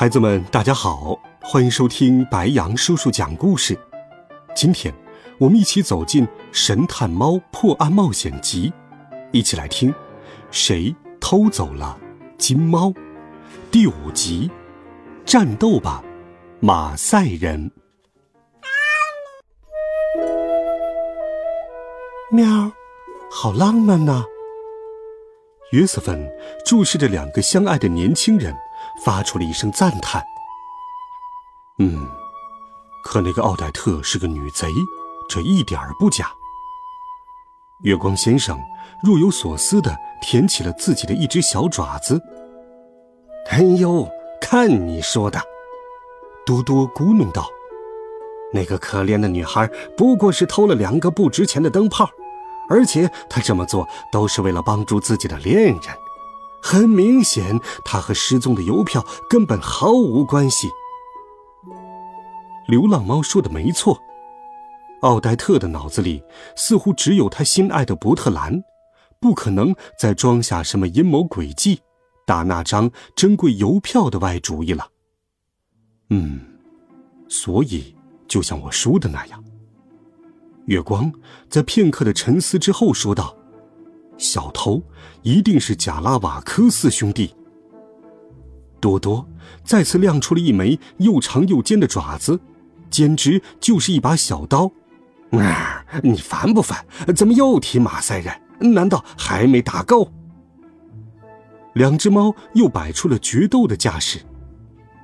孩子们，大家好，欢迎收听白杨叔叔讲故事。今天，我们一起走进《神探猫破案冒险集》，一起来听谁偷走了金猫第五集：战斗吧，马赛人！喵，好浪漫呐！约瑟芬注视着两个相爱的年轻人。发出了一声赞叹。嗯，可那个奥黛特是个女贼，这一点儿不假。月光先生若有所思的舔起了自己的一只小爪子。哎呦，看你说的！多多咕哝道：“那个可怜的女孩不过是偷了两个不值钱的灯泡，而且她这么做都是为了帮助自己的恋人。”很明显，他和失踪的邮票根本毫无关系。流浪猫说的没错，奥黛特的脑子里似乎只有他心爱的伯特兰，不可能再装下什么阴谋诡计，打那张珍贵邮票的歪主意了。嗯，所以就像我说的那样，月光在片刻的沉思之后说道。小偷一定是贾拉瓦科四兄弟。多多再次亮出了一枚又长又尖的爪子，简直就是一把小刀。啊，你烦不烦？怎么又提马赛人？难道还没打够？两只猫又摆出了决斗的架势，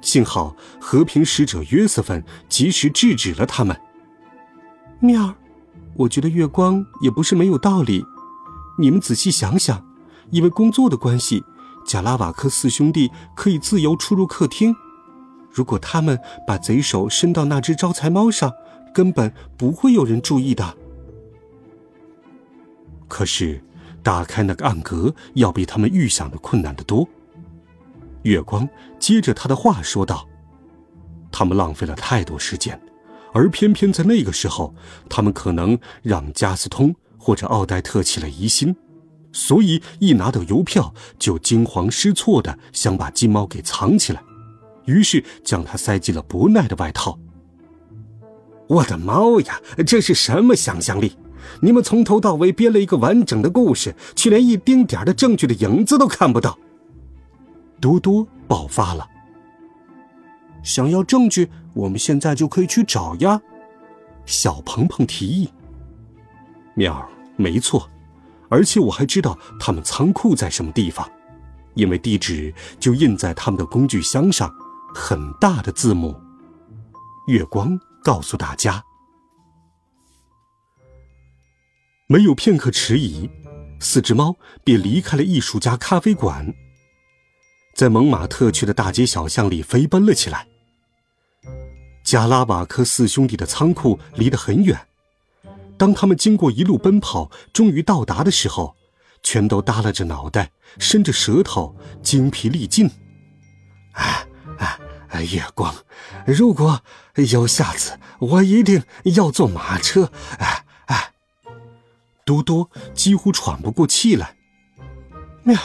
幸好和平使者约瑟芬及时制止了他们。喵，我觉得月光也不是没有道理。你们仔细想想，因为工作的关系，贾拉瓦克四兄弟可以自由出入客厅。如果他们把贼手伸到那只招财猫上，根本不会有人注意的。可是，打开那个暗格要比他们预想的困难得多。月光接着他的话说道：“他们浪费了太多时间，而偏偏在那个时候，他们可能让加斯通。”或者奥黛特起了疑心，所以一拿到邮票就惊慌失措的想把金猫给藏起来，于是将它塞进了伯奈的外套。我的猫呀，这是什么想象力？你们从头到尾编了一个完整的故事，却连一丁点的证据的影子都看不到。多多爆发了。想要证据，我们现在就可以去找呀。小鹏鹏提议。喵。没错，而且我还知道他们仓库在什么地方，因为地址就印在他们的工具箱上，很大的字母。月光告诉大家，没有片刻迟疑，四只猫便离开了艺术家咖啡馆，在蒙马特区的大街小巷里飞奔了起来。加拉瓦科四兄弟的仓库离得很远。当他们经过一路奔跑，终于到达的时候，全都耷拉着脑袋，伸着舌头，精疲力尽。哎哎，月光，如果有下次，我一定要坐马车。哎哎，多多几乎喘不过气来。喵，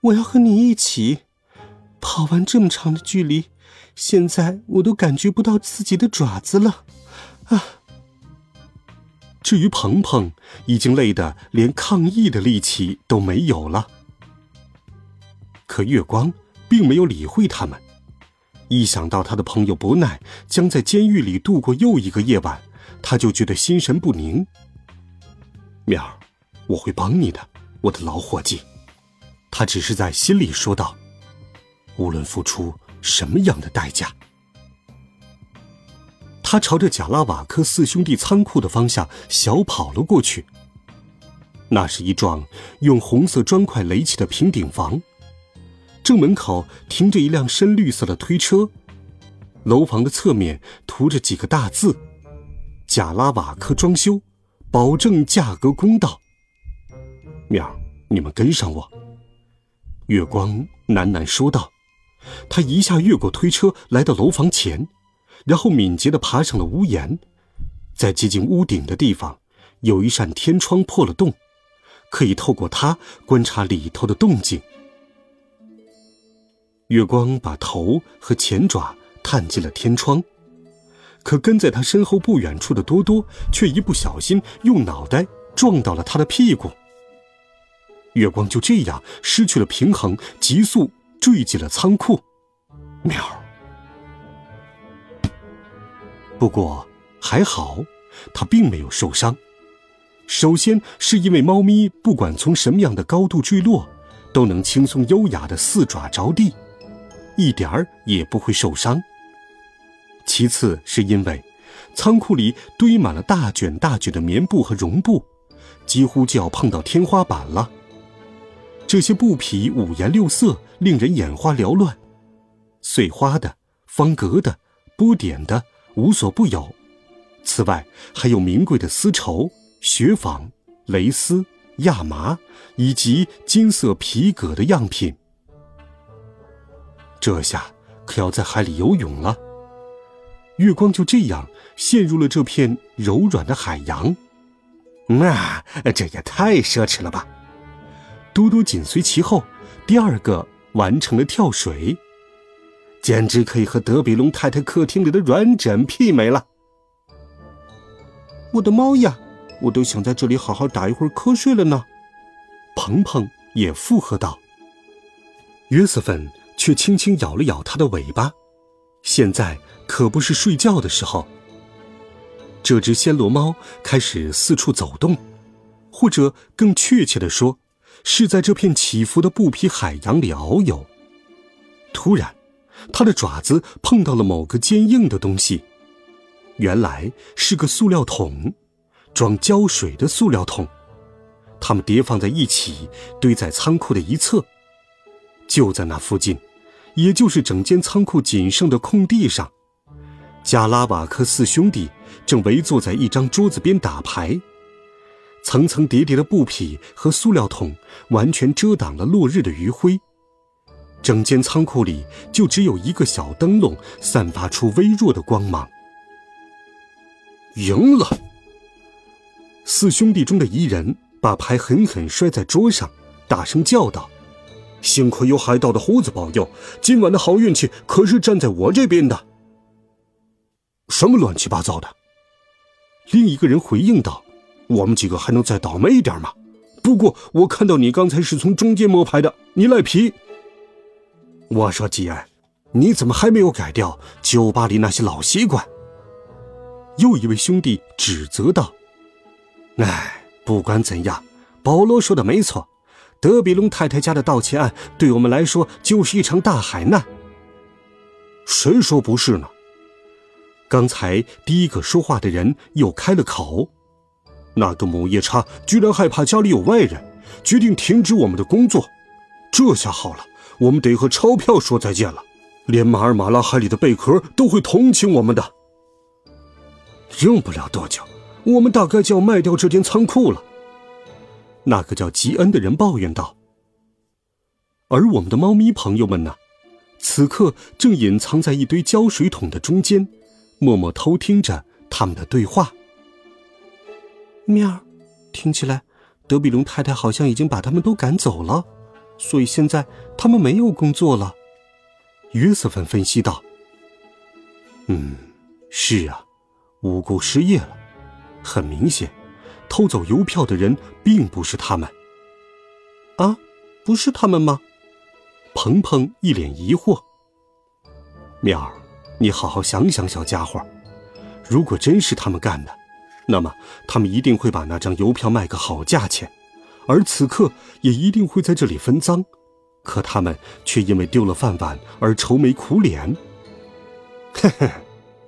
我要和你一起跑完这么长的距离，现在我都感觉不到自己的爪子了。啊！至于鹏鹏，已经累得连抗议的力气都没有了。可月光并没有理会他们，一想到他的朋友伯奈将在监狱里度过又一个夜晚，他就觉得心神不宁。苗儿，我会帮你的，我的老伙计。他只是在心里说道：“无论付出什么样的代价。”他朝着贾拉瓦克四兄弟仓库的方向小跑了过去。那是一幢用红色砖块垒起的平顶房，正门口停着一辆深绿色的推车，楼房的侧面涂着几个大字：“贾拉瓦科装修，保证价格公道。”苗儿，你们跟上我。”月光喃喃说道。他一下越过推车，来到楼房前，然后敏捷地爬上了屋檐。在接近屋顶的地方，有一扇天窗破了洞，可以透过它观察里头的动静。月光把头和前爪探进了天窗，可跟在他身后不远处的多多却一不小心用脑袋撞到了他的屁股。月光就这样失去了平衡，急速坠进了仓库。喵！不过还好，它并没有受伤。首先是因为猫咪不管从什么样的高度坠落，都能轻松优雅的四爪着地。一点儿也不会受伤。其次是因为仓库里堆满了大卷大卷的棉布和绒布，几乎就要碰到天花板了。这些布匹五颜六色，令人眼花缭乱，碎花的、方格的、波点的，无所不有。此外，还有名贵的丝绸、雪纺、蕾丝、亚麻以及金色皮革的样品。这下可要在海里游泳了。月光就这样陷入了这片柔软的海洋，那这也太奢侈了吧！嘟嘟紧随其后，第二个完成了跳水，简直可以和德比龙太太客厅里的软枕媲美了。我的猫呀，我都想在这里好好打一会儿瞌睡了呢。鹏鹏也附和道。约瑟芬。却轻轻咬了咬它的尾巴，现在可不是睡觉的时候。这只暹罗猫开始四处走动，或者更确切的说，是在这片起伏的布匹海洋里遨游。突然，它的爪子碰到了某个坚硬的东西，原来是个塑料桶，装胶水的塑料桶，它们叠放在一起，堆在仓库的一侧，就在那附近。也就是整间仓库仅剩的空地上，加拉瓦克四兄弟正围坐在一张桌子边打牌。层层叠叠的布匹和塑料桶完全遮挡了落日的余晖，整间仓库里就只有一个小灯笼散发出微弱的光芒。赢了！四兄弟中的一人把牌狠狠摔在桌上，大声叫道。幸亏有海盗的胡子保佑，今晚的好运气可是站在我这边的。什么乱七八糟的？另一个人回应道：“我们几个还能再倒霉一点吗？不过我看到你刚才是从中间摸牌的，你赖皮。”我说：“吉安，你怎么还没有改掉酒吧里那些老习惯？”又一位兄弟指责道：“哎，不管怎样，保罗说的没错。”德比龙太太家的盗窃案对我们来说就是一场大海难。谁说不是呢？刚才第一个说话的人又开了口：“那个母夜叉居然害怕家里有外人，决定停止我们的工作。这下好了，我们得和钞票说再见了。连马尔马拉海里的贝壳都会同情我们的。用不了多久，我们大概就要卖掉这间仓库了。”那个叫吉恩的人抱怨道：“而我们的猫咪朋友们呢？此刻正隐藏在一堆胶水桶的中间，默默偷听着他们的对话。”喵，听起来德比龙太太好像已经把他们都赶走了，所以现在他们没有工作了。约瑟芬分析道：“嗯，是啊，无辜失业了，很明显。”偷走邮票的人并不是他们。啊，不是他们吗？鹏鹏一脸疑惑。妙儿，你好好想想，小家伙，如果真是他们干的，那么他们一定会把那张邮票卖个好价钱，而此刻也一定会在这里分赃。可他们却因为丢了饭碗而愁眉苦脸。嘿嘿，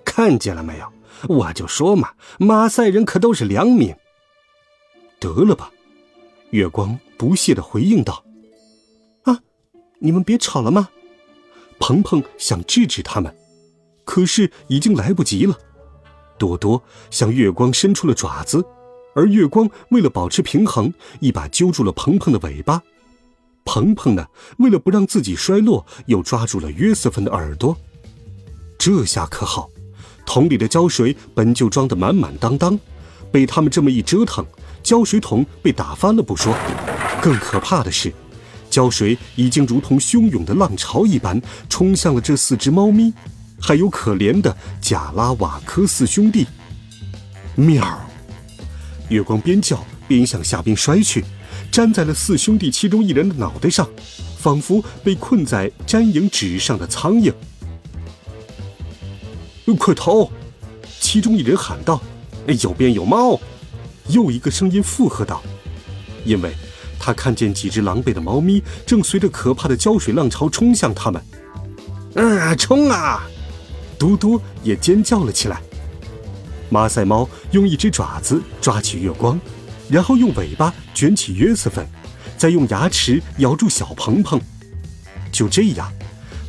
看见了没有？我就说嘛，马赛人可都是良民。得了吧，月光不屑的回应道：“啊，你们别吵了吗？鹏鹏想制止他们，可是已经来不及了。多多向月光伸出了爪子，而月光为了保持平衡，一把揪住了鹏鹏的尾巴。鹏鹏呢，为了不让自己摔落，又抓住了约瑟芬的耳朵。这下可好，桶里的胶水本就装得满满当当，被他们这么一折腾，胶水桶被打翻了不说，更可怕的是，胶水已经如同汹涌的浪潮一般冲向了这四只猫咪。还有可怜的贾拉瓦科四兄弟，喵！月光边叫边向下边摔去，粘在了四兄弟其中一人的脑袋上，仿佛被困在粘蝇纸上的苍蝇。快逃！其中一人喊道：“有边有猫！”又一个声音附和道：“因为他看见几只狼狈的猫咪正随着可怕的胶水浪潮冲向他们。”啊，冲啊！嘟嘟也尖叫了起来。马赛猫用一只爪子抓起月光，然后用尾巴卷起约瑟芬，再用牙齿咬住小鹏鹏。就这样，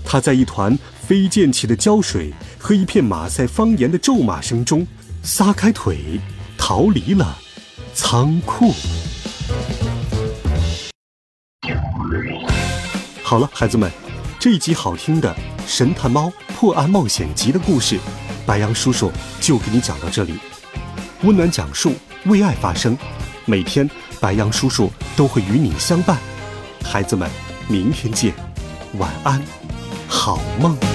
它在一团飞溅起的胶水和一片马赛方言的咒骂声中，撒开腿逃离了仓库。好了，孩子们，这一集好听的。《神探猫破案冒险集》的故事，白羊叔叔就给你讲到这里。温暖讲述，为爱发声。每天，白羊叔叔都会与你相伴。孩子们，明天见，晚安，好梦。